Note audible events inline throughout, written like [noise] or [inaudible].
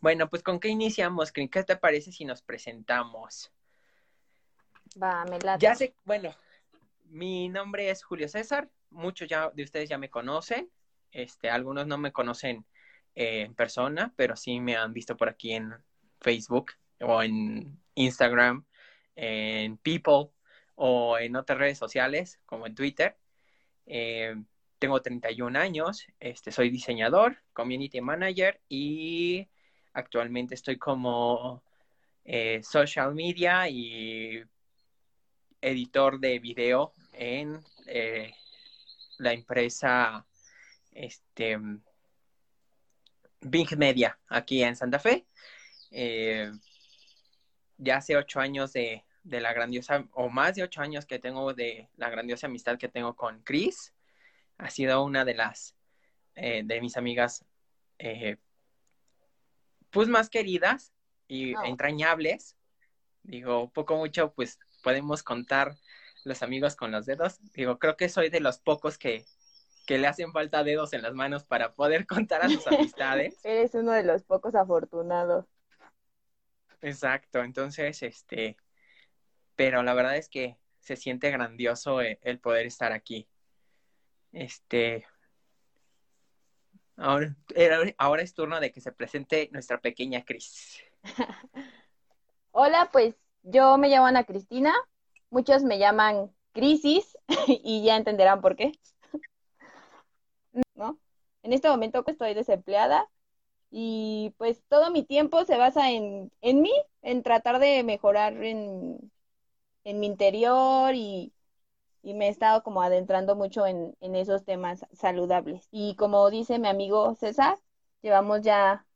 Bueno, pues ¿con qué iniciamos? ¿Qué te parece si nos presentamos? Va, me late. Ya sé, bueno, mi nombre es Julio César, muchos ya de ustedes ya me conocen, este, algunos no me conocen eh, en persona, pero sí me han visto por aquí en Facebook o en Instagram, en People o en otras redes sociales como en Twitter. Eh, tengo 31 años, este, soy diseñador, community manager y actualmente estoy como eh, social media y editor de video en eh, la empresa este, Big Media aquí en Santa Fe. Eh, ya hace ocho años de, de, la grandiosa, o más de ocho años que tengo de la grandiosa amistad que tengo con Chris. Ha sido una de las, de mis amigas, pues más queridas y entrañables. Digo, poco mucho, pues podemos contar los amigos con los dedos. Digo, creo que soy de los pocos que, que le hacen falta dedos en las manos para poder [laughs] contar a sus amistades. [laughs] Eres uno de los pocos afortunados. Exacto, entonces, este, pero la verdad es que se siente grandioso el, el poder estar aquí. Este, ahora, ahora es turno de que se presente nuestra pequeña Cris. [laughs] Hola, pues yo me llamo Ana Cristina, muchos me llaman Crisis [laughs] y ya entenderán por qué. ¿No? En este momento estoy desempleada y pues todo mi tiempo se basa en, en mí, en tratar de mejorar en, en mi interior y, y, me he estado como adentrando mucho en, en esos temas saludables. Y como dice mi amigo César, llevamos ya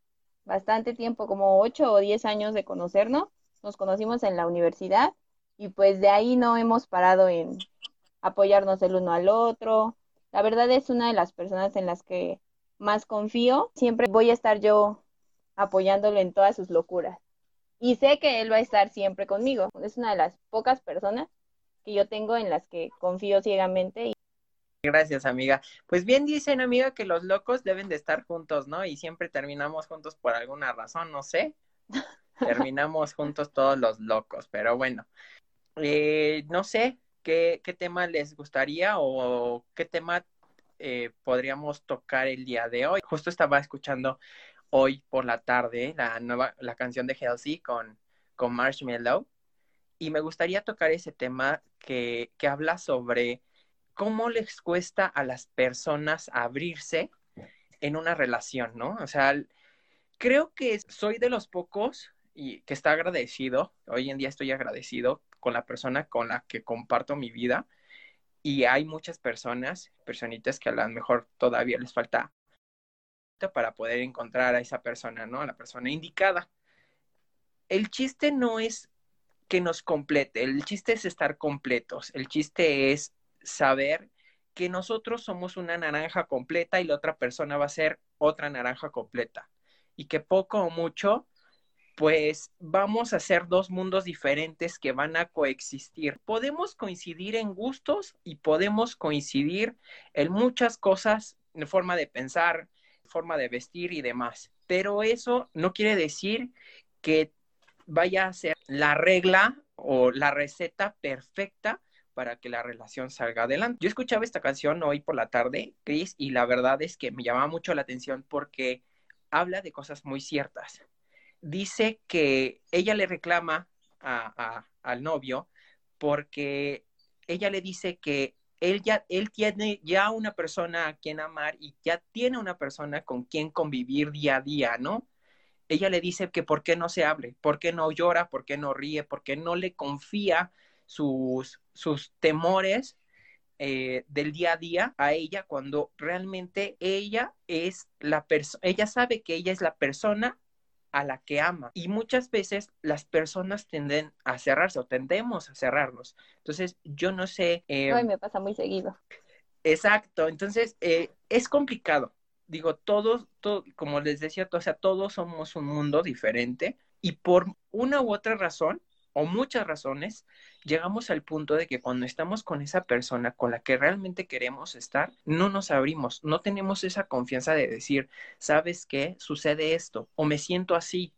bastante tiempo, como ocho o diez años de conocernos nos conocimos en la universidad y pues de ahí no hemos parado en apoyarnos el uno al otro. La verdad es una de las personas en las que más confío. Siempre voy a estar yo apoyándolo en todas sus locuras. Y sé que él va a estar siempre conmigo. Es una de las pocas personas que yo tengo en las que confío ciegamente. Gracias, amiga. Pues bien dicen, amiga, que los locos deben de estar juntos, ¿no? Y siempre terminamos juntos por alguna razón, no sé. [laughs] terminamos juntos todos los locos, pero bueno, eh, no sé ¿qué, qué tema les gustaría o qué tema eh, podríamos tocar el día de hoy. Justo estaba escuchando hoy por la tarde la nueva, la canción de Halsey con, con Marshmallow y me gustaría tocar ese tema que, que habla sobre cómo les cuesta a las personas abrirse en una relación, ¿no? O sea, creo que soy de los pocos y que está agradecido. Hoy en día estoy agradecido con la persona con la que comparto mi vida. Y hay muchas personas, personitas que a lo mejor todavía les falta para poder encontrar a esa persona, ¿no? A la persona indicada. El chiste no es que nos complete, el chiste es estar completos, el chiste es saber que nosotros somos una naranja completa y la otra persona va a ser otra naranja completa y que poco o mucho pues vamos a ser dos mundos diferentes que van a coexistir. Podemos coincidir en gustos y podemos coincidir en muchas cosas, en forma de pensar, forma de vestir y demás. Pero eso no quiere decir que vaya a ser la regla o la receta perfecta para que la relación salga adelante. Yo escuchaba esta canción hoy por la tarde, Chris, y la verdad es que me llamaba mucho la atención porque habla de cosas muy ciertas dice que ella le reclama a, al novio porque ella le dice que él ya él tiene ya una persona a quien amar y ya tiene una persona con quien convivir día a día, ¿no? Ella le dice que por qué no se hable, por qué no llora, por qué no ríe, por qué no le confía sus, sus temores eh, del día a día a ella cuando realmente ella es la persona, ella sabe que ella es la persona a la que ama. Y muchas veces las personas tienden a cerrarse o tendemos a cerrarnos. Entonces, yo no sé. Eh, me pasa muy seguido. Exacto. Entonces, eh, es complicado. Digo, todos, todo, como les decía, o sea, todos somos un mundo diferente y por una u otra razón o muchas razones, llegamos al punto de que cuando estamos con esa persona con la que realmente queremos estar, no nos abrimos, no tenemos esa confianza de decir, ¿sabes qué? Sucede esto, o me siento así,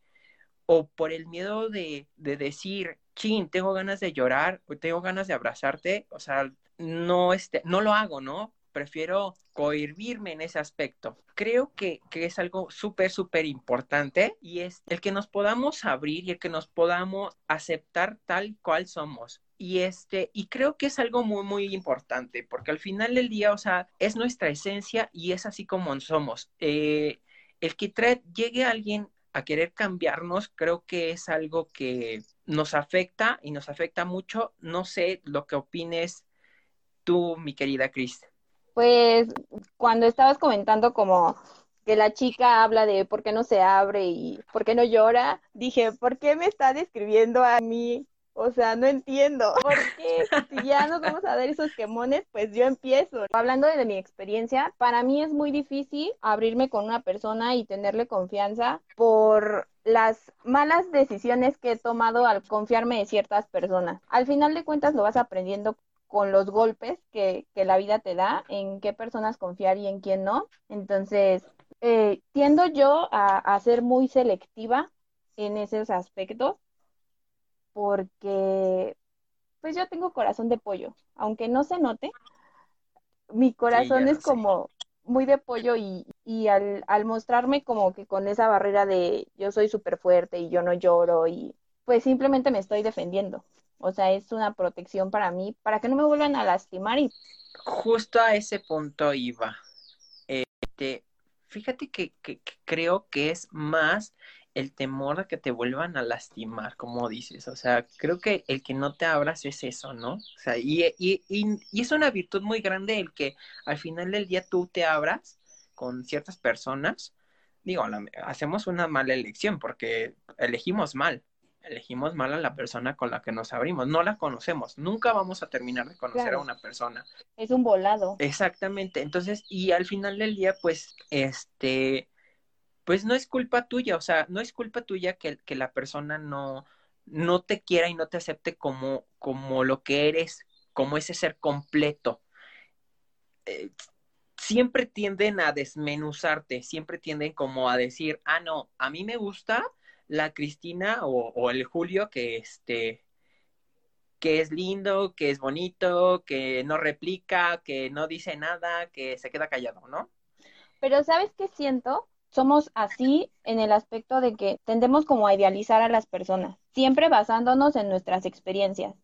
o por el miedo de, de decir, chin, tengo ganas de llorar, o tengo ganas de abrazarte, o sea, no, este, no lo hago, ¿no? Prefiero cohibirme en ese aspecto. Creo que, que es algo súper, súper importante y es el que nos podamos abrir y el que nos podamos aceptar tal cual somos. Y este, y creo que es algo muy, muy importante, porque al final del día, o sea, es nuestra esencia y es así como somos. Eh, el que trae, llegue alguien a querer cambiarnos, creo que es algo que nos afecta y nos afecta mucho. No sé lo que opines tú, mi querida Cris. Pues cuando estabas comentando como que la chica habla de por qué no se abre y por qué no llora, dije, ¿por qué me está describiendo a mí? O sea, no entiendo. [laughs] ¿Por qué? Si ya nos vamos a dar esos quemones, pues yo empiezo. Hablando de mi experiencia, para mí es muy difícil abrirme con una persona y tenerle confianza por las malas decisiones que he tomado al confiarme de ciertas personas. Al final de cuentas lo vas aprendiendo con los golpes que, que, la vida te da, en qué personas confiar y en quién no. Entonces, eh, tiendo yo a, a, ser muy selectiva en esos aspectos porque pues yo tengo corazón de pollo, aunque no se note, mi corazón sí, es como muy de pollo y, y al, al, mostrarme como que con esa barrera de yo soy súper fuerte y yo no lloro y pues simplemente me estoy defendiendo. O sea, es una protección para mí, para que no me vuelvan a lastimar. Y... Justo a ese punto iba. Este, fíjate que, creo que es más el temor a que te vuelvan a lastimar, como dices. O sea, creo que el que no te abras es eso, ¿no? O sea, y, y, y, es una virtud muy grande el que al final del día tú te abras con ciertas personas. Digo, hacemos una mala elección porque elegimos mal, elegimos mal a la persona con la que nos abrimos, no la conocemos, nunca vamos a terminar de conocer claro. a una persona. Es un volado. Exactamente, entonces, y al final del día, pues, este, pues no es culpa tuya, o sea, no es culpa tuya que, que la persona no, no te quiera y no te acepte como, como lo que eres, como ese ser completo. Eh, siempre tienden a desmenuzarte, siempre tienden como a decir, ah, no, a mí me gusta la Cristina o, el Julio que este que es lindo, que es bonito, que no replica, que no dice nada, que se queda callado, ¿no? Pero ¿sabes qué siento? Somos así en el aspecto de que tendemos como a idealizar a las personas, siempre basándonos en nuestras experiencias.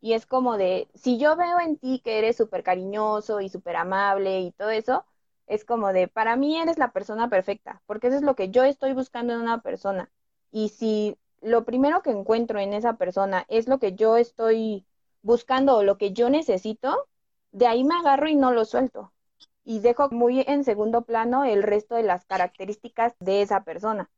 Y es como de, si yo veo en ti que eres súper cariñoso y súper amable y todo eso, es como de, para mí eres la persona perfecta, porque eso es lo que yo estoy buscando en una persona. Y si lo primero que encuentro en esa persona es lo que yo estoy buscando o lo que yo necesito, de ahí me agarro y no lo suelto. Y dejo muy en segundo plano el resto de las características de esa persona.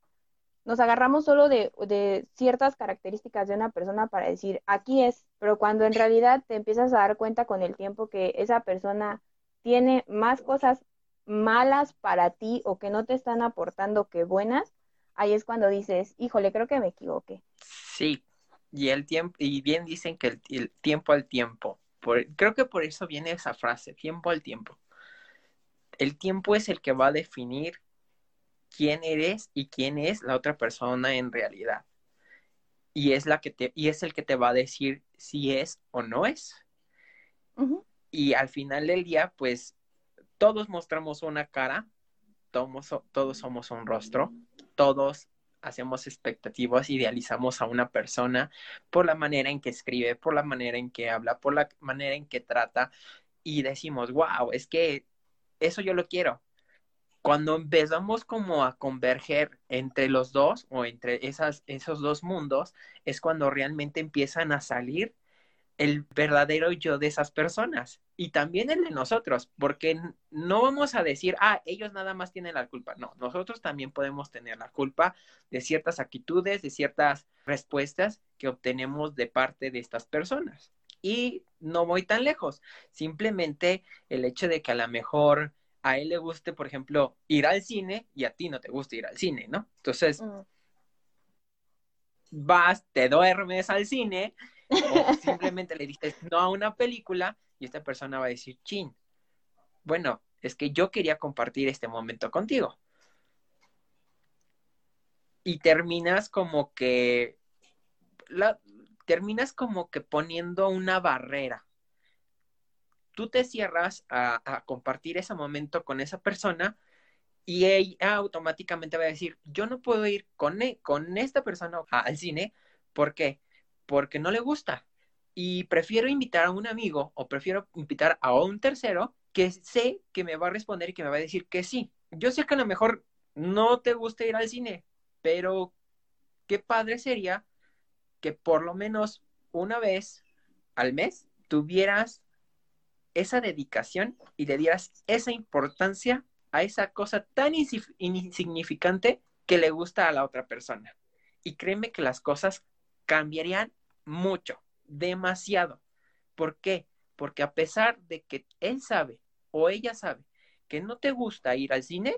Nos agarramos solo de, de ciertas características de una persona para decir, aquí es, pero cuando en realidad te empiezas a dar cuenta con el tiempo que esa persona tiene más cosas malas para ti o que no te están aportando que buenas, ahí es cuando dices, híjole, creo que me equivoqué. Sí, y el tiempo, y bien dicen que el, el tiempo al tiempo. Por, creo que por eso viene esa frase, tiempo al tiempo. El tiempo es el que va a definir quién eres y quién es la otra persona en realidad. Y es la que te, y es el que te va a decir si es o no es. Uh -huh. Y al final del día, pues, todos mostramos una cara, todos, todos somos un rostro, todos hacemos expectativas, idealizamos a una persona por la manera en que escribe, por la manera en que habla, por la manera en que trata y decimos, wow, es que eso yo lo quiero. Cuando empezamos como a converger entre los dos o entre esas, esos dos mundos, es cuando realmente empiezan a salir el verdadero yo de esas personas y también el de nosotros, porque no vamos a decir, ah, ellos nada más tienen la culpa. No, nosotros también podemos tener la culpa de ciertas actitudes, de ciertas respuestas que obtenemos de parte de estas personas. Y no voy tan lejos, simplemente el hecho de que a lo mejor a él le guste, por ejemplo, ir al cine y a ti no te gusta ir al cine, ¿no? Entonces, mm vas, te duermes al cine simplemente le dices no a una película y esta persona va a decir, chin, bueno, es que yo quería compartir este momento contigo. Y terminas como que, la, terminas como que poniendo una barrera. Tú te cierras a, compartir ese momento con esa persona y ella automáticamente va a decir, yo no puedo ir con, e, con esta persona al cine, ¿por qué? Porque no le gusta. Y prefiero invitar a un amigo o prefiero invitar a un tercero que sé que me va a responder y que me va a decir que sí. Yo sé que a lo mejor no te gusta ir al cine, pero qué padre sería que por lo menos una vez al mes tuvieras esa dedicación y le dieras esa importancia a esa cosa tan insignificante que le gusta a la otra persona. Y créeme que las cosas cambiarían mucho, demasiado. ¿Por qué? Porque a pesar de que él sabe o ella sabe que no te gusta ir al cine,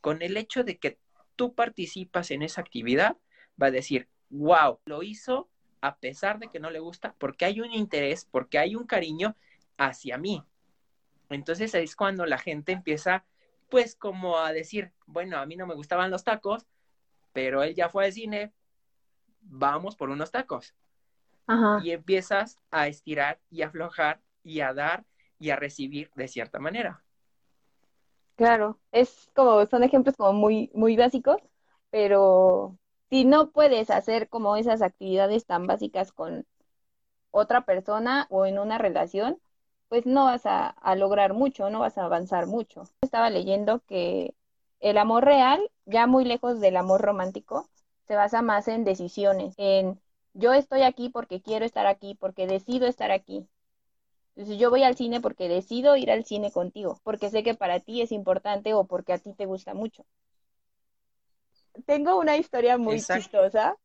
con el hecho de que tú participas en esa actividad, va a decir, wow, lo hizo a pesar de que no le gusta, porque hay un interés, porque hay un cariño hacia mí. Entonces es cuando la gente empieza, pues, como a decir, bueno, a mí no me gustaban los tacos, pero él ya fue al cine, vamos por unos tacos. Y empiezas a estirar y aflojar y a dar y a recibir de cierta manera. Claro, es como, son ejemplos como muy, muy básicos, pero si no puedes hacer como esas actividades tan básicas con otra persona o en una relación, pues no vas a, a, lograr mucho, no vas a avanzar mucho. Estaba leyendo que el amor real, ya muy lejos del amor romántico, se basa más en decisiones, en yo estoy aquí porque quiero estar aquí, porque decido estar aquí, entonces yo voy al cine porque decido ir al cine contigo, porque sé que para ti es importante o porque a ti te gusta mucho. Tengo una historia muy chistosa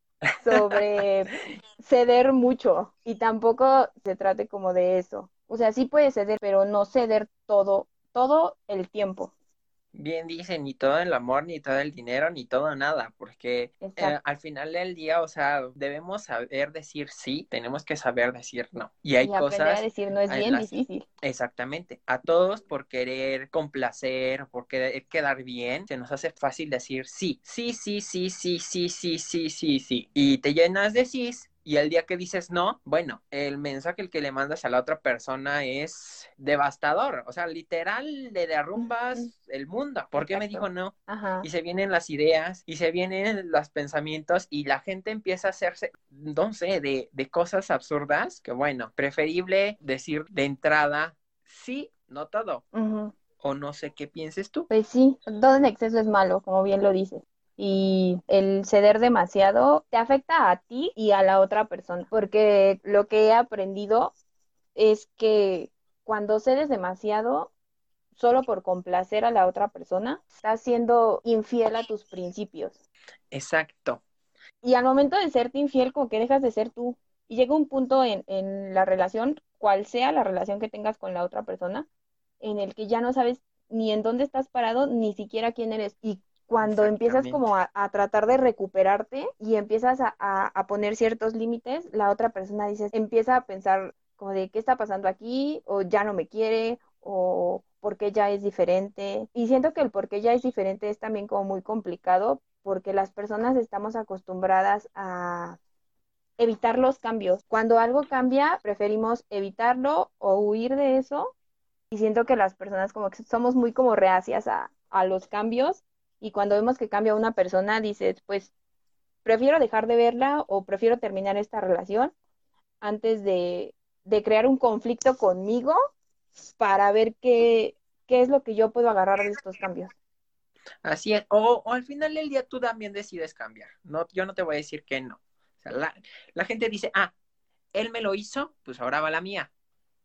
sobre [laughs] ceder mucho y tampoco se trate como de eso. O sea, sí puede ceder, pero no ceder todo, todo el tiempo bien dice, ni todo el amor, ni todo el dinero, ni todo nada, porque eh, al final del día, o sea, debemos saber decir sí, tenemos que saber decir no. Y hay cosas... A decir no es bien difícil. Exactamente. A todos por querer complacer, por querer quedar bien, se nos hace fácil decir sí, sí, sí, sí, sí, sí, sí, sí, sí, sí. Y te llenas de sí y el día que dices no, bueno, el mensaje el que le mandas a la otra persona es devastador. O sea, literal le derrumbas el mundo. ¿Por qué me dijo no? Y se vienen las ideas y se vienen los pensamientos y la gente empieza a hacerse, no sé, de, de cosas absurdas que bueno, preferible decir de entrada sí, no todo. O no sé qué pienses tú. Pues sí, todo en exceso es malo, como bien lo dices y el ceder demasiado te afecta a ti y a la otra persona, porque lo que he aprendido es que cuando cedes demasiado, solo por complacer a la otra persona, estás siendo infiel a tus principios. Exacto. Y al momento de serte infiel, como que dejas de ser tú. Y llega un punto en, en la relación, cual sea la relación que tengas con la otra persona, en el que ya no sabes ni en dónde estás parado, ni siquiera quién eres. Y cuando empiezas como a, tratar de recuperarte y empiezas a, poner ciertos límites, la otra persona dice, empieza a pensar como de qué está pasando aquí, o ya no me quiere, o por qué ya es diferente. Y siento que el por qué ya es diferente es también como muy complicado, porque las personas estamos acostumbradas a evitar los cambios. Cuando algo cambia, preferimos evitarlo o huir de eso. Y siento que las personas como que somos muy como reacias a, a los cambios y cuando vemos que cambia una persona, dices, pues prefiero dejar de verla o prefiero terminar esta relación antes de, crear un conflicto conmigo para ver qué, qué es lo que yo puedo agarrar de estos cambios. Así es, o, al final del día tú también decides cambiar, no, yo no te voy a decir que no. O sea, la, la gente dice, ah, él me lo hizo, pues ahora va la mía.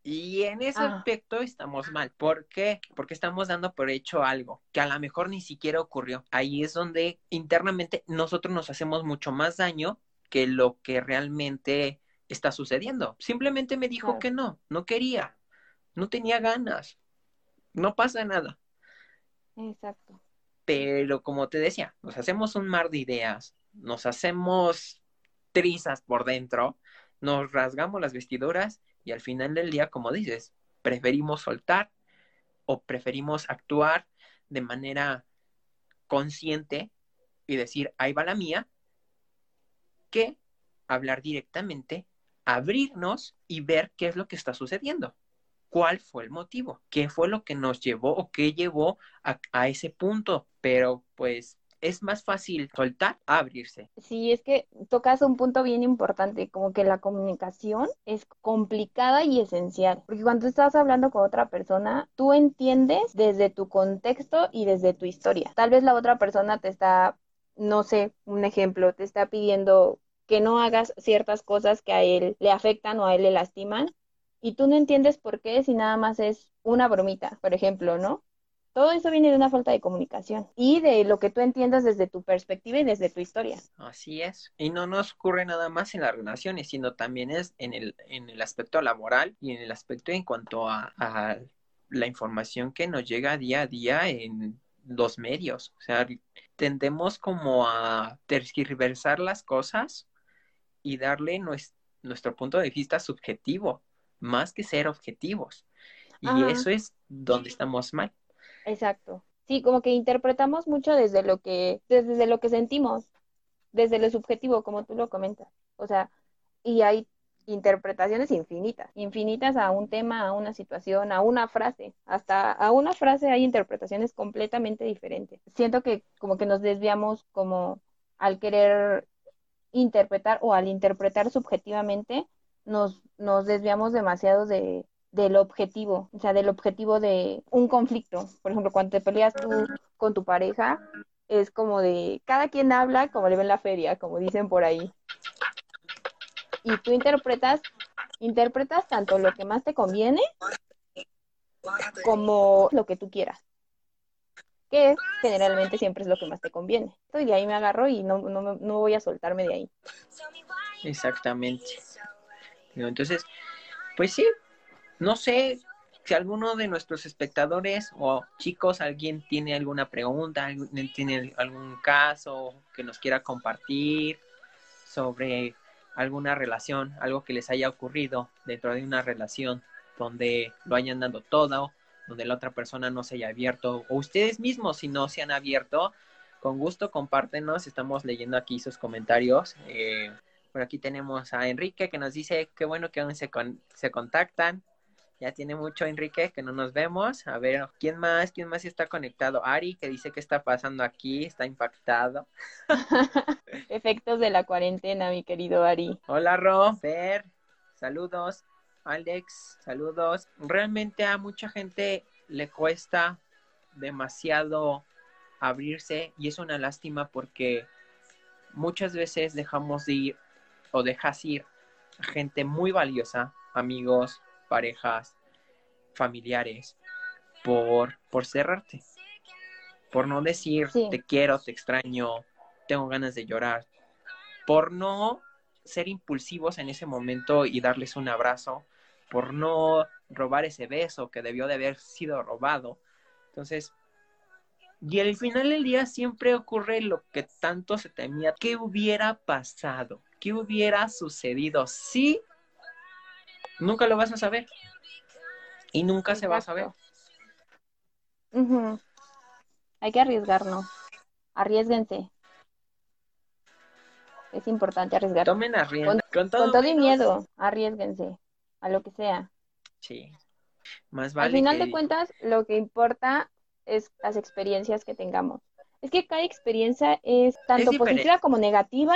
Y en ese ah. aspecto estamos mal. ¿Por qué? Porque estamos dando por hecho algo que a lo mejor ni siquiera ocurrió. Ahí es donde internamente nosotros nos hacemos mucho más daño que lo que realmente está sucediendo. Simplemente me dijo que no, no quería, no tenía ganas. No pasa nada. Exacto. Pero como te decía, nos hacemos un mar de ideas, nos hacemos trizas por dentro, nos rasgamos las vestiduras y al final del día, como dices, preferimos soltar o preferimos actuar de manera consciente y decir, ahí va la mía, que hablar directamente, abrirnos y ver qué es lo que está sucediendo. ¿Cuál fue el motivo? ¿Qué fue lo que nos llevó o qué llevó a, a ese punto? Pero pues es más fácil soltar a abrirse. Sí, es que tocas un punto bien importante, como que la comunicación es complicada y esencial, porque cuando estás hablando con otra persona, tú entiendes desde tu contexto y desde tu historia. Tal vez la otra persona te está, no sé, un ejemplo, te está pidiendo que no hagas ciertas cosas que a él le afectan o a él le lastiman, y tú no entiendes por qué si nada más es una bromita, por ejemplo, ¿no? Todo eso viene de una falta de comunicación y de lo que tú entiendas desde tu perspectiva y desde tu historia. Así es. Y no nos ocurre nada más en las relaciones, sino también es en el, en el aspecto laboral y en el aspecto en cuanto a, a la información que nos llega día a día en los medios. O sea, tendemos como a tergiversar las cosas y darle nuestro, nuestro punto de vista subjetivo, más que ser objetivos. Y Ajá. eso es donde estamos mal. Exacto. Sí, como que interpretamos mucho desde lo que, desde lo que sentimos, desde lo subjetivo, como tú lo comentas. O sea, y hay interpretaciones infinitas, infinitas a un tema, a una situación, a una frase. Hasta a una frase hay interpretaciones completamente diferentes. Siento que como que nos desviamos como al querer interpretar o al interpretar subjetivamente, nos, nos desviamos demasiado de, del objetivo, o sea, del objetivo de un conflicto. Por ejemplo, cuando te peleas tú con tu pareja, es como de cada quien habla como le ve en la feria, como dicen por ahí. Y tú interpretas, interpretas tanto lo que más te conviene como lo que tú quieras. Que generalmente siempre es lo que más te conviene. Y de ahí me agarro y no, no, no voy a soltarme de ahí. Exactamente. Entonces, pues sí, no sé si alguno de nuestros espectadores o chicos, alguien tiene alguna pregunta, alguien tiene algún caso que nos quiera compartir sobre alguna relación, algo que les haya ocurrido dentro de una relación donde lo hayan dado todo, donde la otra persona no se haya abierto, o ustedes mismos si no se han abierto, con gusto compártenos, estamos leyendo aquí sus comentarios. Eh, por aquí tenemos a Enrique que nos dice qué bueno que se, con se contactan. Ya tiene mucho Enrique que no nos vemos. A ver, ¿quién más? ¿Quién más está conectado? Ari, que dice que está pasando aquí, está impactado. [laughs] Efectos de la cuarentena, mi querido Ari. Hola, Ro, Fer, saludos. Alex, saludos. Realmente a mucha gente le cuesta demasiado abrirse y es una lástima porque muchas veces dejamos de ir o dejas ir a gente muy valiosa, amigos, parejas, familiares, por, por cerrarte, por no decir Sí. te quiero, te extraño, tengo ganas de llorar, por no ser impulsivos en ese momento y darles un abrazo, por no robar ese beso que debió de haber sido robado. Entonces, y al final del día siempre ocurre lo que tanto se temía. ¿Qué hubiera pasado? ¿Qué hubiera sucedido si nunca lo vas a saber? Y nunca se va a saber. Hay que arriesgarnos. Arriesguense. Es importante arriesgar. Tomen a rienda. Con, todo, Con todo y miedo, arriesguense a lo que sea. Sí. Más Al vale final que- de cuentas, lo que importa es las experiencias que tengamos. Es que cada experiencia es tanto positiva como negativa,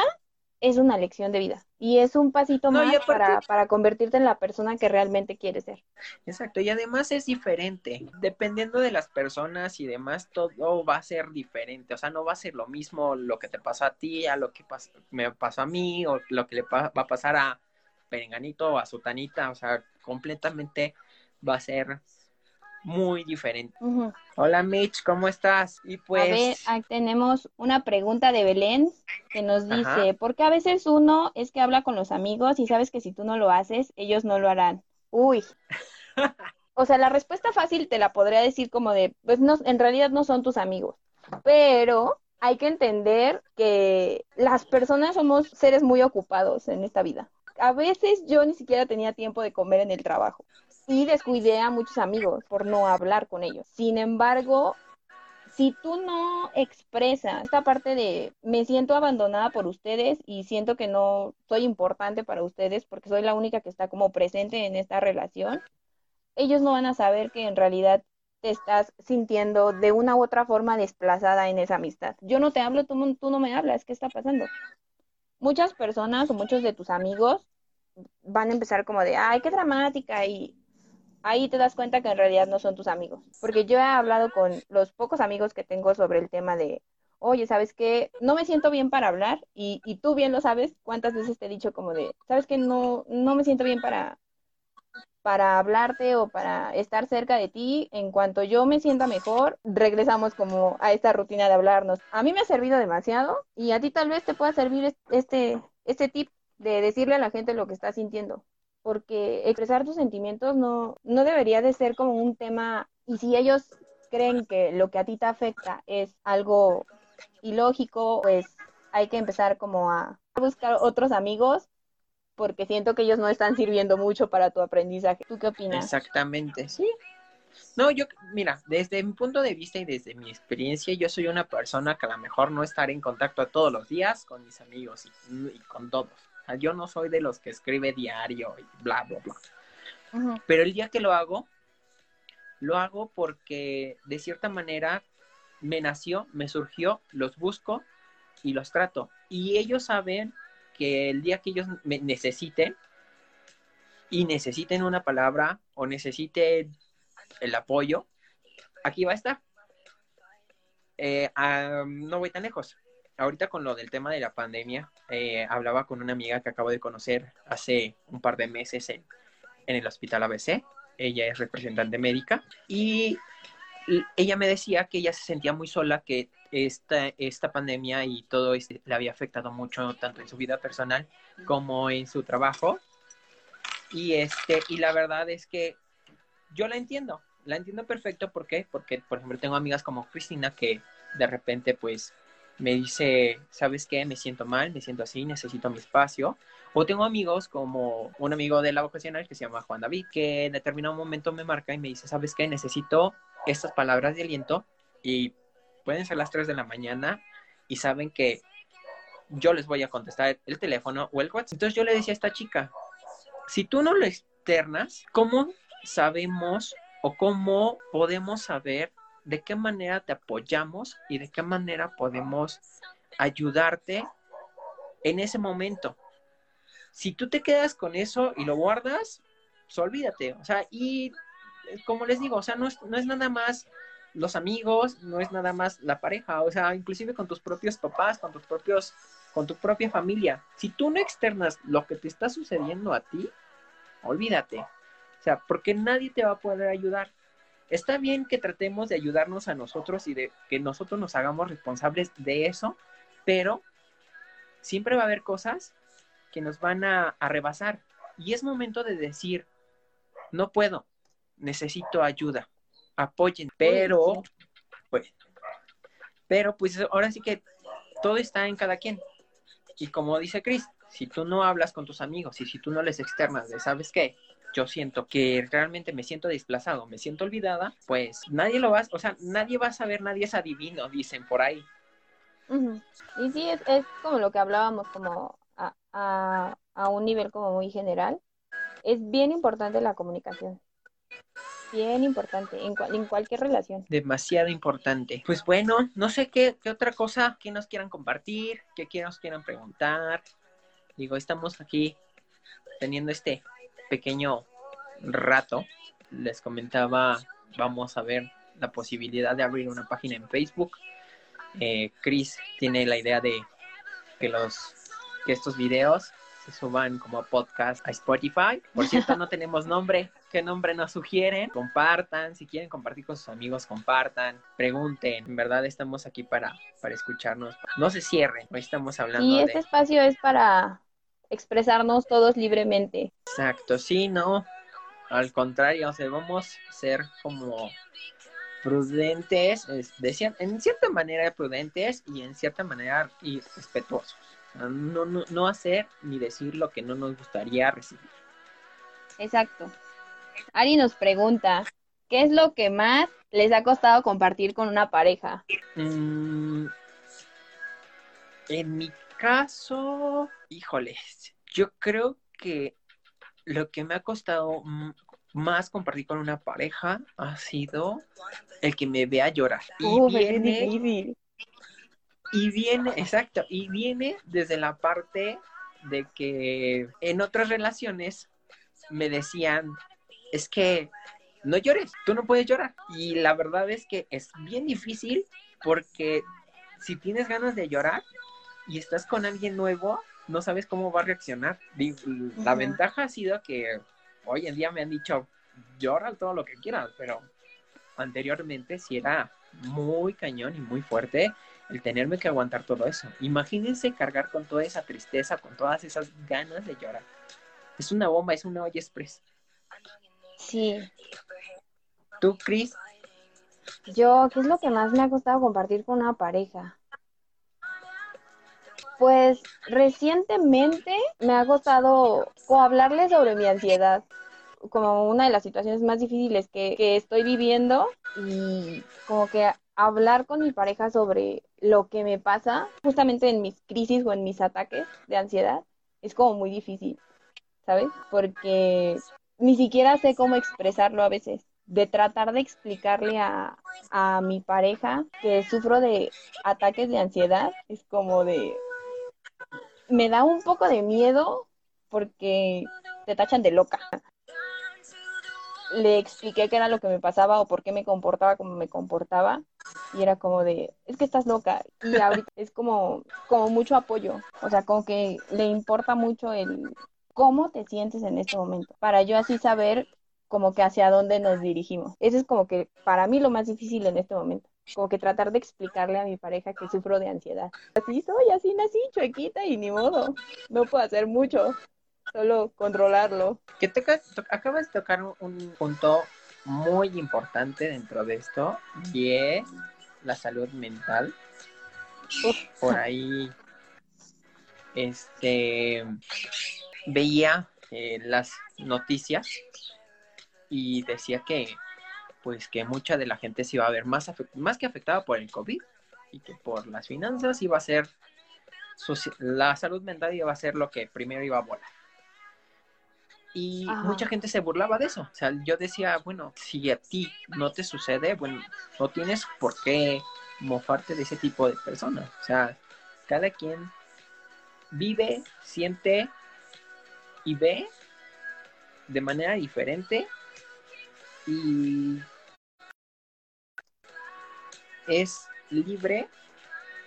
es una lección de vida. Y es un pasito No, más aparte- para, para convertirte en la persona que realmente quieres ser. Exacto, y además es diferente. Dependiendo de las personas y demás, todo va a ser diferente. O sea, no va a ser lo mismo lo que te pasó a ti, a lo que pas- me pasó a mí, o lo que le va a pasar a Perenganito o a Sutanita. O sea, completamente va a ser muy diferente. Hola Mitch, ¿cómo estás? Y A ver, pues, tenemos una pregunta de Belén que nos dice, Ajá. ¿por qué a veces uno es que habla con los amigos y sabes que si tú no lo haces, ellos no lo harán? Uy. [laughs] O sea, la respuesta fácil te la podría decir como de, pues no, en realidad no son tus amigos, pero hay que entender que las personas somos seres muy ocupados en esta vida. A veces yo ni siquiera tenía tiempo de comer en el trabajo y descuidé a muchos amigos por no hablar con ellos. Sin embargo, si tú no expresas esta parte de me siento abandonada por ustedes y siento que no soy importante para ustedes porque soy la única que está como presente en esta relación, ellos no van a saber que en realidad te estás sintiendo de una u otra forma desplazada en esa amistad. Yo no te hablo, tú, tú no me hablas, ¿qué está pasando? Muchas personas o muchos de tus amigos van a empezar como de, ay, qué dramática y ahí te das cuenta que en realidad no son tus amigos. Porque yo he hablado con los pocos amigos que tengo sobre el tema de, oye, ¿sabes qué? No me siento bien para hablar y, y tú bien lo sabes, cuántas veces te he dicho como de, ¿sabes qué? No, no me siento bien para, para hablarte o para estar cerca de ti. En cuanto yo me sienta mejor, regresamos como a esta rutina de hablarnos. A mí me ha servido demasiado y a ti tal vez te pueda servir este, este tip de decirle a la gente lo que está sintiendo porque expresar tus sentimientos no, no debería de ser como un tema, y si ellos creen que lo que a ti te afecta es algo ilógico, pues hay que empezar como a buscar otros amigos porque siento que ellos no están sirviendo mucho para tu aprendizaje. ¿Tú qué opinas? Exactamente, sí. No, yo, mira, desde mi punto de vista y desde mi experiencia, yo soy una persona que a lo mejor no estaré en contacto todos los días con mis amigos y con todos yo no soy de los que escribe diario y bla, bla, bla. Pero el día que lo hago, lo hago porque de cierta manera me nació, me surgió, los busco y los trato. Y ellos saben que el día que ellos me necesiten y necesiten una palabra o necesiten el apoyo, aquí va a estar. Eh, no voy tan lejos ahorita con lo del tema de la pandemia, eh, hablaba con una amiga que acabo de conocer hace un par de meses en, el hospital ABC. Ella es representante médica y ella me decía que ella se sentía muy sola, que esta, esta pandemia y todo este le había afectado mucho tanto en su vida personal como en su trabajo. Y, este, y la verdad es que yo la entiendo, la entiendo perfecto. ¿Por qué? Porque, por ejemplo, tengo amigas como Cristina que de repente pues me dice, ¿sabes qué? Me siento mal, me siento así, necesito mi espacio. O tengo amigos como un amigo de la vocacional que se llama Juan David, que en determinado momento me marca y me dice, ¿sabes qué? Necesito estas palabras de aliento y pueden ser las 3 de la mañana y saben que yo les voy a contestar el teléfono o el WhatsApp. Entonces yo le decía a esta chica, si tú no lo externas, ¿cómo sabemos o cómo podemos saber de qué manera te apoyamos y de qué manera podemos ayudarte en ese momento. Si tú te quedas con eso y lo guardas, pues olvídate. O sea, y eh, como les digo, o sea, no es, no es nada más los amigos, no es nada más la pareja, o sea, inclusive con tus propios papás, con tus propios, con tu propia familia. Si tú no externas lo que te está sucediendo a ti, olvídate. O sea, porque nadie te va a poder ayudar. Está bien que tratemos de ayudarnos a nosotros y de que nosotros nos hagamos responsables de eso, pero siempre va a haber cosas que nos van a, rebasar. Y es momento de decir, no puedo, necesito ayuda, apoyen, pero, pues, pero pues ahora sí que todo está en cada quien. Y como dice Chris, si tú no hablas con tus amigos y si tú no les externas de, ¿sabes qué? Yo siento que realmente me siento desplazado, me siento olvidada, pues nadie lo va, o sea, nadie va a saber, nadie es adivino, dicen por ahí. Y sí, es, es, como lo que hablábamos, como a, a, a un nivel como muy general. Es bien importante la comunicación bien importante en, en, cualquier relación. Demasiado importante. Pues bueno, no sé qué, qué otra cosa que nos quieran compartir, qué nos quieran preguntar. Digo, estamos aquí teniendo este pequeño rato les comentaba, vamos a ver la posibilidad de abrir una página en Facebook. Eh, Chris tiene la idea de que los que estos videos se suban como podcast a Spotify. Por cierto, no [laughs] tenemos nombre. ¿Qué nombre nos sugieren? Compartan. Si quieren compartir con sus amigos, compartan. Pregunten. En verdad estamos aquí para, para escucharnos. No se cierren. Hoy estamos hablando y este espacio es para expresarnos todos libremente. Exacto, sí, no. Al contrario, o sea, vamos a ser como prudentes, en cierta manera prudentes y en cierta manera irrespetuosos. No, no, no hacer ni decir lo que no nos gustaría recibir. Exacto. Ari nos pregunta, ¿qué es lo que más les ha costado compartir con una pareja? Mm, en mi caso, híjoles, yo creo que lo que me ha costado más compartir con una pareja ha sido el que me vea llorar. Y viene, y viene, exacto, y viene desde la parte de que en otras relaciones me decían, es que no llores, tú no puedes llorar. Y la verdad es que es bien difícil porque si tienes ganas de llorar y estás con alguien nuevo, no sabes cómo va a reaccionar. La ventaja ha sido que hoy en día me han dicho, llora todo lo que quieras, pero anteriormente sí era muy cañón y muy fuerte el tenerme que aguantar todo eso. Imagínense cargar con toda esa tristeza, con todas esas ganas de llorar. Es una bomba, es una olla express. Sí. ¿Tú, Cris? Yo, ¿qué es lo que más me ha costado compartir con una pareja? Pues recientemente me ha costado hablarle sobre mi ansiedad, como una de las situaciones más difíciles que, que estoy viviendo y como que hablar con mi pareja sobre lo que me pasa justamente en mis crisis o en mis ataques de ansiedad es como muy difícil, ¿sabes? Porque ni siquiera sé cómo expresarlo a veces. De tratar de explicarle a mi pareja que sufro de ataques de ansiedad, es como de, me da un poco de miedo porque te tachan de loca. Le expliqué qué era lo que me pasaba o por qué me comportaba como me comportaba y era como de, es que estás loca y ahorita es como, como mucho apoyo, o sea, como que le importa mucho el cómo te sientes en este momento, para yo así saber como que hacia dónde nos dirigimos. Eso es como que para mí lo más difícil en este momento como que tratar de explicarle a mi pareja que sufro de ansiedad. Así soy, así nací, chuequita y ni modo. No puedo hacer mucho, solo controlarlo. Que te, acabas de tocar un punto muy importante dentro de esto y es la salud mental. Por ahí, este, veía eh, las noticias y decía que pues que mucha de la gente se iba a ver más, más que afectada por el COVID y que por las finanzas iba a ser, la salud mental iba a ser lo que primero iba a volar. Y mucha gente se burlaba de eso. O sea, yo decía, bueno, si a ti no te sucede, bueno, no tienes por qué mofarte de ese tipo de personas. O sea, cada quien vive, siente y ve de manera diferente y es libre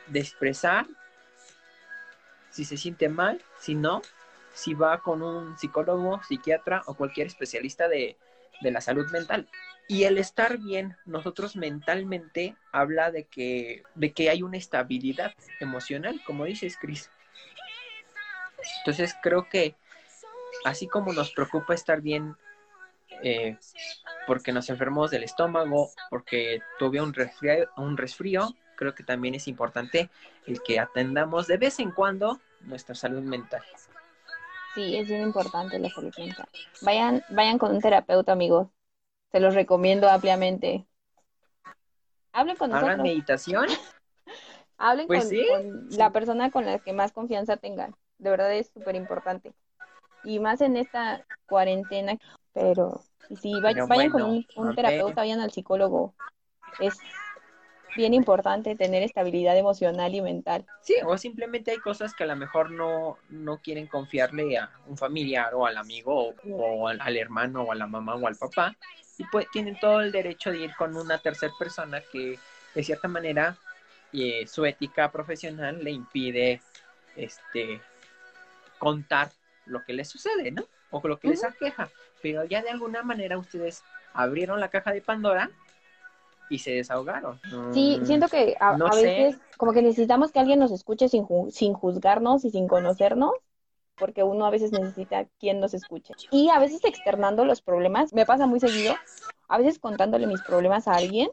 de expresar si se siente mal, si no, si va con un psicólogo, psiquiatra o cualquier especialista de, la salud mental. Y el estar bien, nosotros mentalmente habla de que, de que hay una estabilidad emocional, como dices, Cris. Entonces creo que así como nos preocupa estar bien eh, porque nos enfermamos del estómago, porque tuve un resfrío, un resfrío, creo que también es importante el que atendamos de vez en cuando nuestra salud mental. Sí, es bien importante la salud mental. Vayan, vayan con un terapeuta, amigos. Se los recomiendo ampliamente. Hablen con nosotros. ¿Hagan meditación? [laughs] Hablen pues con, la persona con la que más confianza tengan. De verdad es súper importante. Y más en esta cuarentena. Pero si vayan con un, terapeuta, vayan al psicólogo. Es bien importante tener estabilidad emocional y mental. Sí, o simplemente hay cosas que a lo mejor no, no quieren confiarle a un familiar o al amigo o, al, hermano o a la mamá o al papá. Y pues tienen todo el derecho de ir con una tercera persona que de cierta manera eh, su ética profesional le impide este contar lo que les sucede, ¿no? O lo que les aqueja pero ya de alguna manera ustedes abrieron la caja de Pandora y se desahogaron. Sí, siento que a, veces como que necesitamos que alguien nos escuche sin, sin juzgarnos y sin conocernos, porque uno a veces necesita quien nos escuche. Y a veces externando los problemas, me pasa muy seguido, a veces contándole mis problemas a alguien,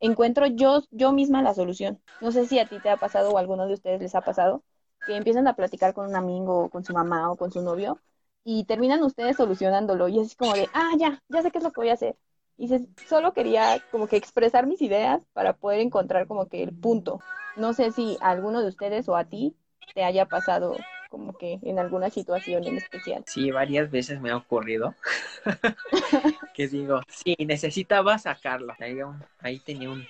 encuentro yo, yo misma la solución. No sé si a ti te ha pasado o a alguno de ustedes les ha pasado que empiezan a platicar con un amigo o con su mamá o con su novio y terminan ustedes solucionándolo y es como de, ah, ya, ya sé qué es lo que voy a hacer. Y solo quería como que expresar mis ideas para poder encontrar como que el punto. No sé si a alguno de ustedes o a ti te haya pasado como que en alguna situación en especial. Sí, varias veces me ha ocurrido [laughs] [laughs] que digo, sí, necesitaba sacarlo. Ahí, tenía un,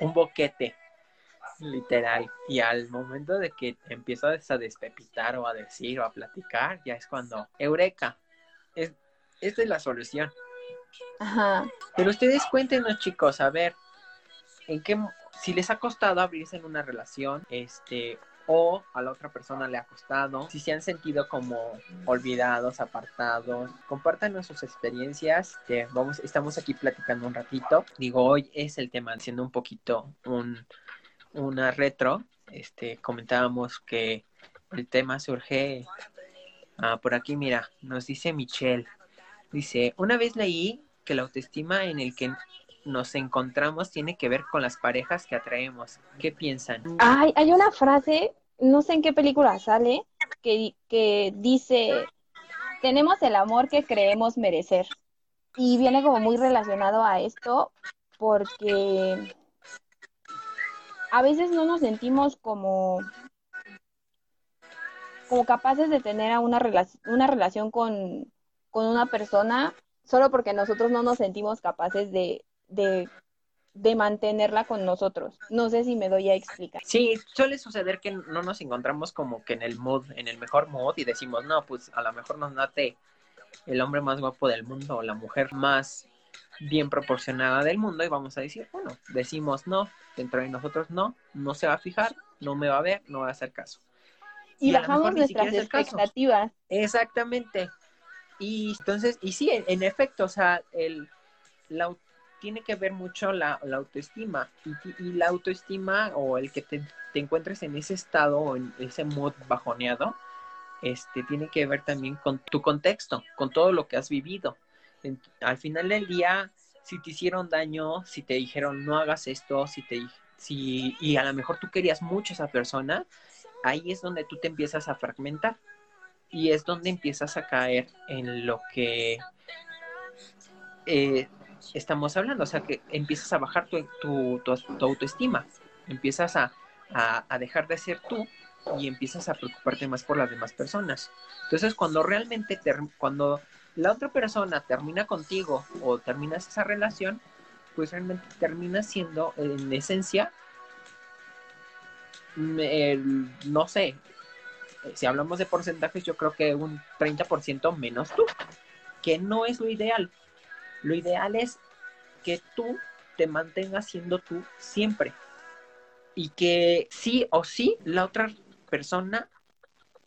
un boquete, literal. Y al momento de que empiezo a despepitar o a decir o a platicar, ya es cuando, eureka, es, esta es la solución. Ajá. Pero ustedes cuéntenos, chicos, a ver, en qué, si les ha costado abrirse en una relación, este, o a la otra persona le ha costado, si se han sentido como olvidados, apartados, compártanos sus experiencias, que vamos, estamos aquí platicando un ratito. Digo, hoy es el tema, siendo un poquito un, una retro, este, comentábamos que el tema surge ah, por aquí, mira, nos dice Michelle, dice, una vez leí que la autoestima en el que nos encontramos tiene que ver con las parejas que atraemos. ¿Qué piensan? Ay, hay una frase, no sé en qué película sale, que, que dice, tenemos el amor que creemos merecer. Y viene como muy relacionado a esto porque a veces no nos sentimos como, como capaces de tener una, una relación con, con una persona solo porque nosotros no nos sentimos capaces de, de, mantenerla con nosotros. No sé si me doy a explicar. Sí, suele suceder que no nos encontramos como que en el mood, en el mejor mood y decimos, no, pues a lo mejor nos nate el hombre más guapo del mundo o la mujer más bien proporcionada del mundo y vamos a decir, bueno, decimos no, dentro de nosotros no, no se va a fijar, no me va a ver, no va a hacer caso. Y, bajamos nuestras expectativas. Exactamente. Y entonces, y sí, en, efecto, o sea, el, la, tiene que ver mucho la, la autoestima. Y, la autoestima o el que te, te, encuentres en ese estado o en ese mood bajoneado, este, tiene que ver también con tu contexto, con todo lo que has vivido. Al final del día, si te hicieron daño, si te dijeron no hagas esto, si te si, y a lo mejor tú querías mucho a esa persona, ahí es donde tú te empiezas a fragmentar. Y es donde empiezas a caer en lo que eh, estamos hablando, o sea, que empiezas a bajar tu, autoestima, empiezas a, dejar de ser tú y empiezas a preocuparte más por las demás personas. Entonces, cuando realmente, cuando la otra persona termina contigo o terminas esa relación, pues realmente termina siendo en esencia, mm, no sé, si hablamos de porcentajes, yo creo que un 30% menos tú, que no es lo ideal. Lo ideal es que tú te mantengas siendo tú siempre y que sí o sí la otra persona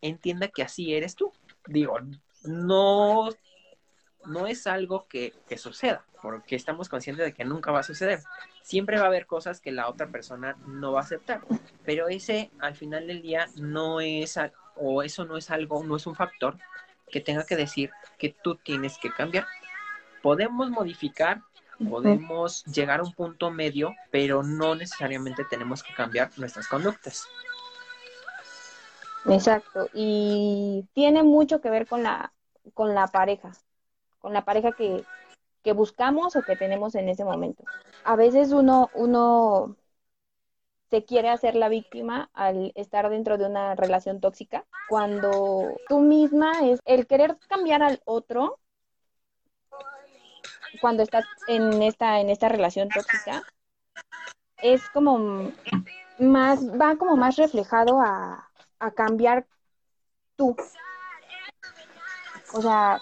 entienda que así eres tú. Digo, no, no es algo que, que suceda, porque estamos conscientes de que nunca va a suceder. Siempre va a haber cosas que la otra persona no va a aceptar, pero ese al final del día no es o eso no es algo, no es un factor que tenga que decir que tú tienes que cambiar. Podemos modificar, podemos llegar a un punto medio, pero no necesariamente tenemos que cambiar nuestras conductas. Exacto, y tiene mucho que ver con la, con la pareja, con la pareja que, que buscamos o que tenemos en ese momento. A veces uno, uno se quiere hacer la víctima al estar dentro de una relación tóxica, cuando tú misma es el querer cambiar al otro cuando estás en esta en esta relación tóxica es como más va como más reflejado a, a cambiar tú. O sea,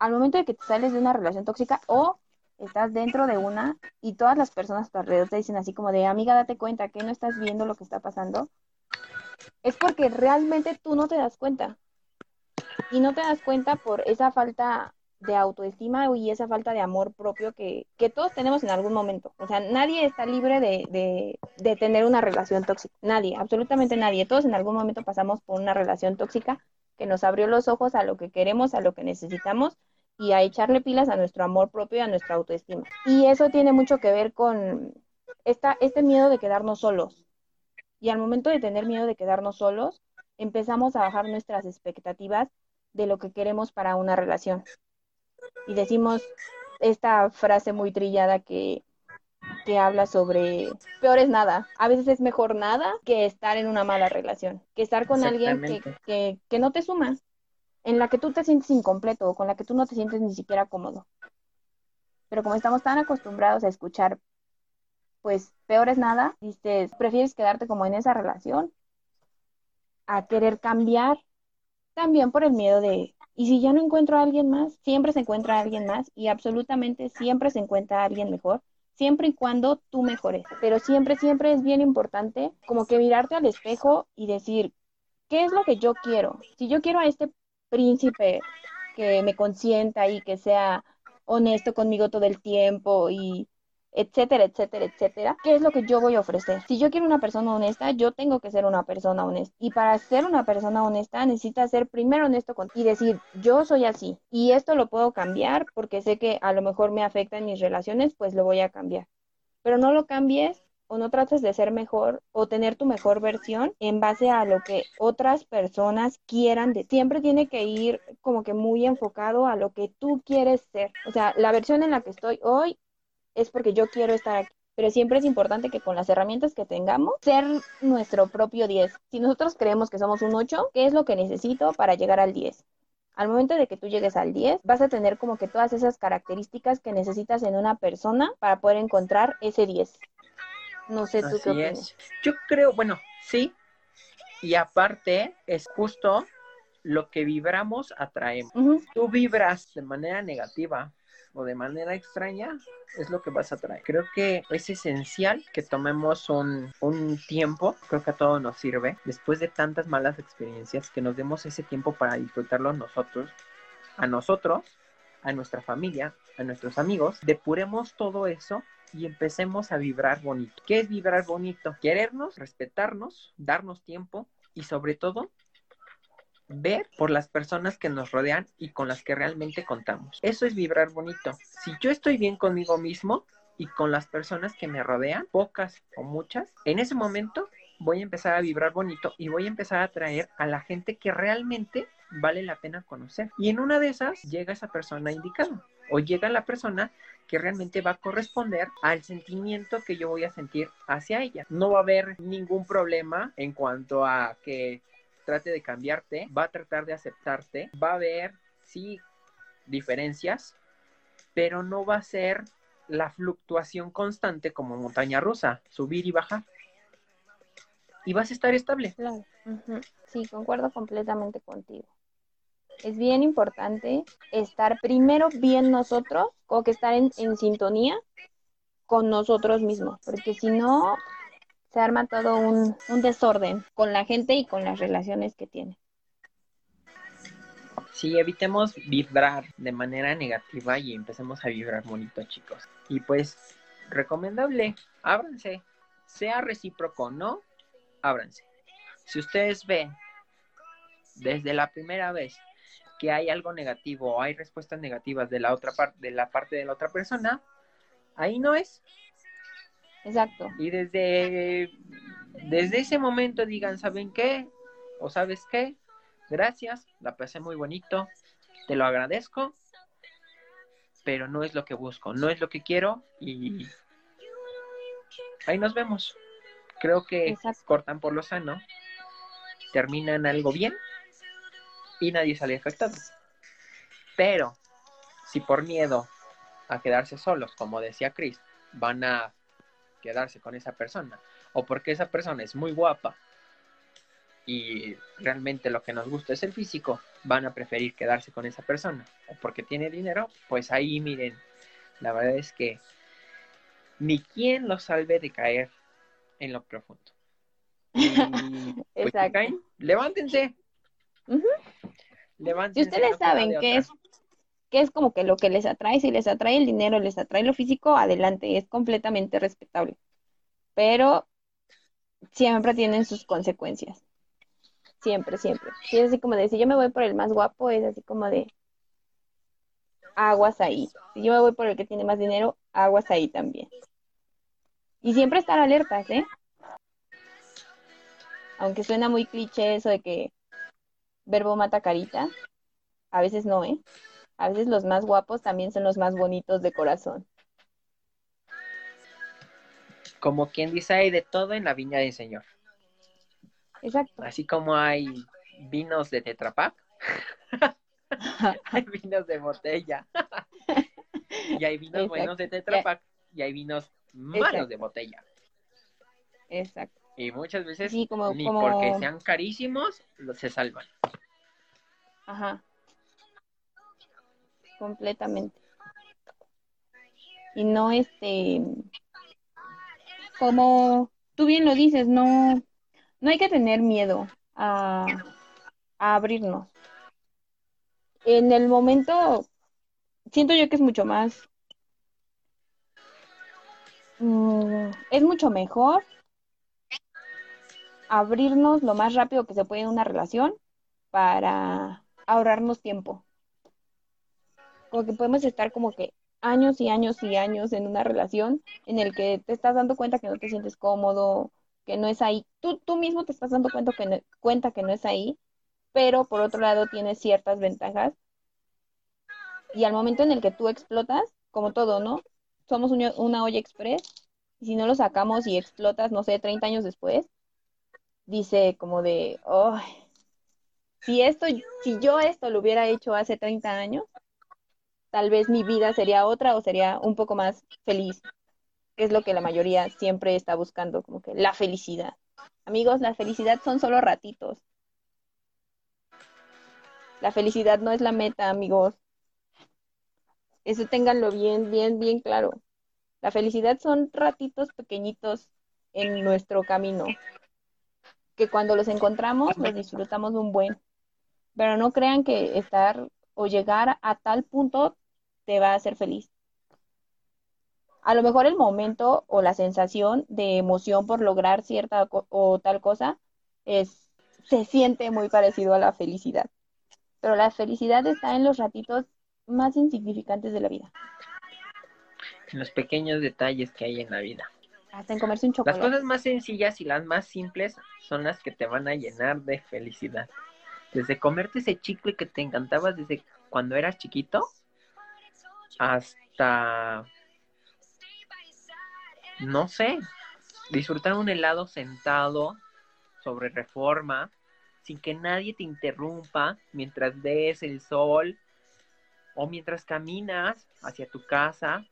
al momento de que te sales de una relación tóxica o estás dentro de una y todas las personas a tu alrededor te dicen así como de, amiga, date cuenta que no estás viendo lo que está pasando, es porque realmente tú no te das cuenta. Y no te das cuenta por esa falta de autoestima y esa falta de amor propio que, que todos tenemos en algún momento. O sea, nadie está libre de, de, de tener una relación tóxica. Nadie, absolutamente nadie. Todos en algún momento pasamos por una relación tóxica que nos abrió los ojos a lo que queremos, a lo que necesitamos y a echarle pilas a nuestro amor propio y a nuestra autoestima. Y eso tiene mucho que ver con, esta, este miedo de quedarnos solos. Y al momento de tener miedo de quedarnos solos, empezamos a bajar nuestras expectativas de lo que queremos para una relación. Y decimos esta frase muy trillada que, que habla sobre peor es nada. A veces es mejor nada que estar en una mala relación, que estar con alguien que, que, que no te suma, en la que tú te sientes incompleto o con la que tú no te sientes ni siquiera cómodo. Pero como estamos tan acostumbrados a escuchar, pues peor es nada, dices, prefieres quedarte como en esa relación a querer cambiar también por el miedo de, y si ya no encuentro a alguien más, siempre se encuentra a alguien más y absolutamente siempre se encuentra a alguien mejor, siempre y cuando tú mejores. Pero siempre, siempre es bien importante como que mirarte al espejo y decir, ¿qué es lo que yo quiero? Si yo quiero a este príncipe que me consienta y que sea honesto conmigo todo el tiempo y etcétera, etcétera, etcétera, ¿qué es lo que yo voy a ofrecer? Si yo quiero una persona honesta, yo tengo que ser una persona honesta. Y para ser una persona honesta, necesitas ser primero honesto con y decir, yo soy así y esto lo puedo cambiar porque sé que a lo mejor me afecta en mis relaciones, pues lo voy a cambiar. Pero no lo cambies o no trates de ser mejor o tener tu mejor versión en base a lo que otras personas quieran de siempre tiene que ir como que muy enfocado a lo que tú quieres ser. O sea, la versión en la que estoy hoy es porque yo quiero estar aquí. Pero siempre es importante que con las herramientas que tengamos, ser nuestro propio 10. Si nosotros creemos que somos un 8, ¿qué es lo que necesito para llegar al 10? Al momento de que tú llegues al 10, vas a tener como que todas esas características que necesitas en una persona para poder encontrar ese 10. No sé tú qué opinas. Yo creo, bueno, sí. Y aparte, es justo lo que vibramos atraemos. Tú vibras de manera negativa o de manera extraña, es lo que vas a traer. Creo que es esencial que tomemos un, un, tiempo, creo que a todo nos sirve, después de tantas malas experiencias, que nos demos ese tiempo para disfrutarlo nosotros, a nosotros, a nuestra familia, a nuestros amigos, depuremos todo eso y empecemos a vibrar bonito. ¿Qué es vibrar bonito? Querernos, respetarnos, darnos tiempo y sobre todo ver por las personas que nos rodean y con las que realmente contamos. Eso es vibrar bonito. Si yo estoy bien conmigo mismo y con las personas que me rodean, pocas o muchas, en ese momento voy a empezar a vibrar bonito y voy a empezar a atraer a la gente que realmente vale la pena conocer. Y en una de esas llega esa persona indicada o llega la persona que realmente va a corresponder al sentimiento que yo voy a sentir hacia ella. No va a haber ningún problema en cuanto a que trate de cambiarte, va a tratar de aceptarte, va a haber, sí, diferencias, pero no va a ser la fluctuación constante como montaña rusa, subir y bajar. Y vas a estar estable. Claro. Sí, concuerdo completamente contigo es bien importante estar primero bien nosotros, o que estar en, sintonía con nosotros mismos, porque si no, se arma todo un, desorden con la gente y con las relaciones que tiene. Sí, evitemos vibrar de manera negativa y empecemos a vibrar bonito, chicos. Y pues, recomendable, ábranse, sea recíproco no, ábranse. Si ustedes ven desde la primera vez que hay algo negativo o hay respuestas negativas de la otra parte de la parte de la otra persona, ahí no es. Exacto. Y desde desde ese momento digan, ¿saben qué? ¿O sabes qué? Gracias, la pasé muy bonito, te lo agradezco, pero no es lo que busco, no es lo que quiero y ahí nos vemos. Creo que cortan por lo sano, terminan algo bien y nadie sale afectado. Pero si por miedo a quedarse solos, como decía Chris, van a quedarse con esa persona, o porque esa persona es muy guapa y realmente lo que nos gusta es el físico, van a preferir quedarse con esa persona, o porque tiene dinero, pues ahí miren, la verdad es que ni quien los salve de caer en lo profundo. [laughs] Y, pues, caen, levántense, si ustedes saben que es, que es como que lo que les atrae, si les atrae el dinero, les atrae lo físico, adelante, es completamente respetable. Pero siempre tienen sus consecuencias. Siempre, siempre. Si es así como de, si yo me voy por el más guapo, es así como de aguas ahí. Si yo me voy por el que tiene más dinero, aguas ahí también. Y siempre estar alertas, ¿eh? Aunque suena muy cliché eso de que verbo mata carita, a veces no, ¿eh? A veces los más guapos también son los más bonitos de corazón. Como quien dice, hay de todo en la viña del Señor. Exacto. Así como hay vinos de Tetrapac, [laughs] hay vinos de botella. [laughs] y hay vinos buenos de Tetrapac y hay vinos malos de botella. Exacto. Y muchas veces Sí, como- ni como- porque sean carísimos se salvan. Ajá. Completamente. Y no, este, como tú bien lo dices, no, no hay que tener miedo a, a abrirnos. En el momento, siento yo que es mucho más, mm, es mucho mejor abrirnos lo más rápido que se puede en una relación para ahorrarnos tiempo. Como que podemos estar como que años y años y años en una relación en el que te estás dando cuenta que no te sientes cómodo, que no es ahí. Tú, tú mismo te estás dando cuenta que no, cuenta que no es ahí, pero por otro lado tienes ciertas ventajas. Y al momento en el que tú explotas, como todo, ¿no? Somos una, una olla express y si no lo sacamos y explotas, no sé, 30 años después, dice como de, "Ay, si esto, si yo esto lo hubiera hecho hace 30 años, tal vez mi vida sería otra o sería un poco más feliz, que es lo que la mayoría siempre está buscando, como que la felicidad. Amigos, la felicidad son solo ratitos. La felicidad no es la meta, amigos. Eso ténganlo bien, bien, bien claro. La felicidad son ratitos pequeñitos en nuestro camino, que cuando los encontramos los disfrutamos un buen. Pero no crean que estar o llegar a tal punto te va a hacer feliz. A lo mejor el momento o la sensación de emoción por lograr cierta o tal cosa es, se siente muy parecido a la felicidad. Pero la felicidad está en los ratitos más insignificantes de la vida. En los pequeños detalles que hay en la vida. Hasta en comerse un Las chocolate. cosas más sencillas y las más simples son las que te van a llenar de felicidad. Desde comerte ese chicle que te encantaba desde cuando eras chiquito hasta, no sé, disfrutar un helado sentado sobre reforma sin que nadie te interrumpa mientras ves el sol o mientras caminas hacia tu casa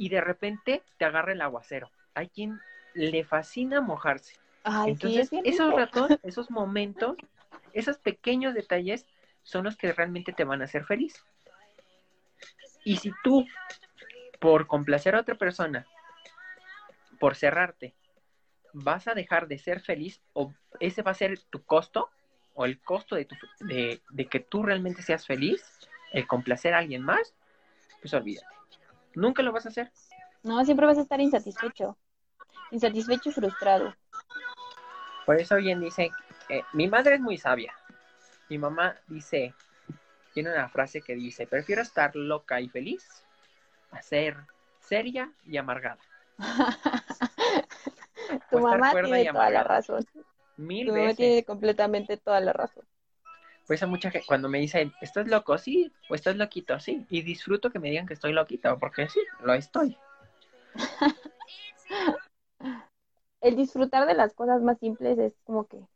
y de repente te agarra el aguacero. Hay quien le fascina mojarse. Ay, Entonces, es esos ratos, [laughs] esos momentos, esos pequeños detalles son los que realmente te van a hacer feliz. Y si tú, por complacer a otra persona, por cerrarte, vas a dejar de ser feliz o ese va a ser tu costo o el costo de, tu, de, de que tú realmente seas feliz, el complacer a alguien más, pues olvídate. Nunca lo vas a hacer. No, siempre vas a estar insatisfecho. Insatisfecho y frustrado. Por eso bien dice, eh, mi madre es muy sabia. Mi mamá dice, tiene una frase que dice, prefiero estar loca y feliz a ser seria y amargada. [laughs] Tu O mamá tiene toda la razón. Mil Tu mamá veces. tiene completamente toda la razón. Por eso mucha gente, cuando me dicen, ¿estás loco? Sí, o estás loquito, sí. Y disfruto que me digan que estoy loquito, porque sí, lo estoy. [laughs] El disfrutar de las cosas más simples es como que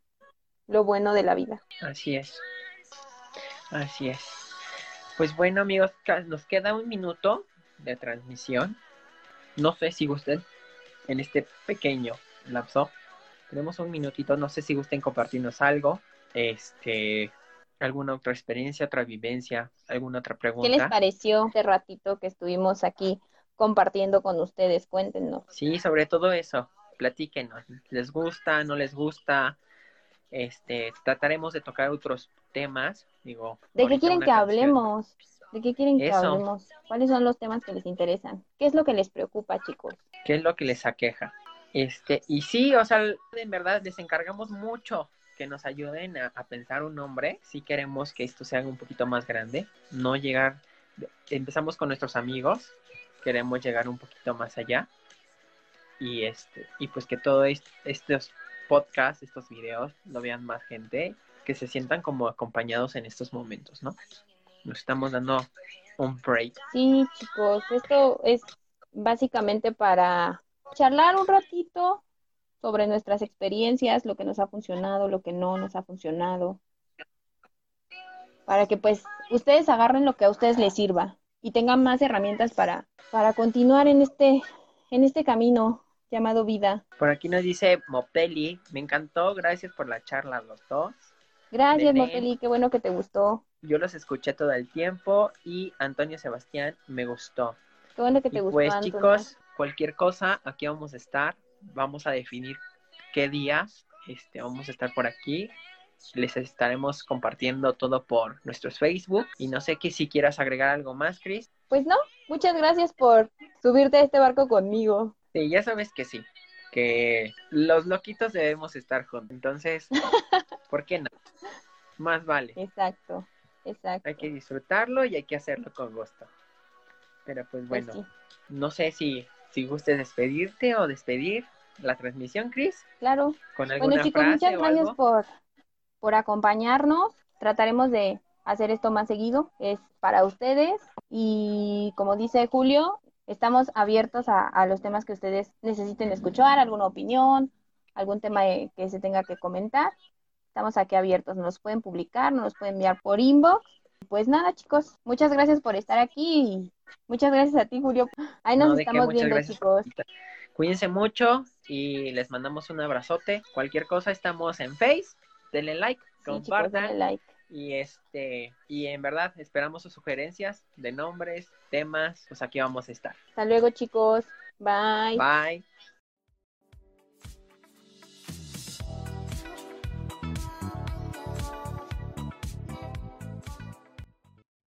lo bueno de la vida. Así es. Así es. Pues bueno, amigos, nos queda un minuto de transmisión. No sé si gusten en este pequeño lapso. Tenemos un minutito, no sé si gusten compartirnos algo, este, alguna otra experiencia, otra vivencia, alguna otra ¿Qué les pregunta. pareció este ratito que estuvimos aquí compartiendo con ustedes? Cuéntenos. Sí, sobre todo eso, platíquenos. ¿Les gusta, no les gusta? Este, trataremos de tocar otros temas, digo. ¿De qué quieren que canción. hablemos? ¿De qué quieren que Eso. hablemos? ¿Cuáles son los temas que les interesan? ¿Qué es lo que les preocupa, chicos? qué es lo que les aqueja. Este, y sí, o sea, en verdad les encargamos mucho que nos ayuden a, pensar un nombre. Si queremos que esto se haga un poquito más grande, no llegar. Empezamos con nuestros amigos, queremos llegar un poquito más allá y este y pues que todos estos podcasts, estos videos lo vean más gente, que se sientan como acompañados en estos momentos, ¿no? Nos estamos dando un break. Sí, chicos, esto es básicamente para charlar un ratito sobre nuestras experiencias, lo que nos ha funcionado, lo que no nos ha funcionado, para que pues ustedes agarren lo que a ustedes les sirva y tengan más herramientas para, para continuar en este, en este camino llamado vida. Por aquí nos dice Mopeli, me encantó, gracias por la charla los dos. Gracias Mopeli, qué bueno que te gustó. Yo los escuché todo el tiempo y Antonio Sebastián me gustó. Qué bueno que te gustó. Pues chicos, cualquier cosa, aquí vamos a estar, vamos a definir qué días este, vamos a estar por aquí les estaremos compartiendo todo por nuestros Facebook. Y no sé que si quieras agregar algo más, Chris. Pues no, muchas gracias por subirte a este barco conmigo. Sí, ya sabes que sí, que los loquitos debemos estar juntos. Entonces, [laughs] ¿por qué no? Más vale. Exacto, exacto. Hay que disfrutarlo y hay que hacerlo con gusto. Pero pues, pues bueno, no sé si, si gustes despedirte o despedir la transmisión, Chris. Claro. Con bueno, chicos, muchas gracias por por acompañarnos. Trataremos de hacer esto más seguido. Es para ustedes y como dice Julio, estamos abiertos a, los temas que ustedes necesiten escuchar, alguna opinión, algún tema que se tenga que comentar. Estamos aquí abiertos, nos pueden publicar, nos pueden enviar por inbox. Pues nada, chicos, muchas gracias por estar aquí y muchas gracias a ti, Julio. Ahí nos estamos viendo, chicos. Cuídense mucho y les mandamos un abrazote. Cualquier cosa, estamos en Face denle like, compartan. like. Y este, y en verdad esperamos sus sugerencias de nombres, temas, pues aquí vamos a estar. Hasta luego, chicos. Bye. Bye.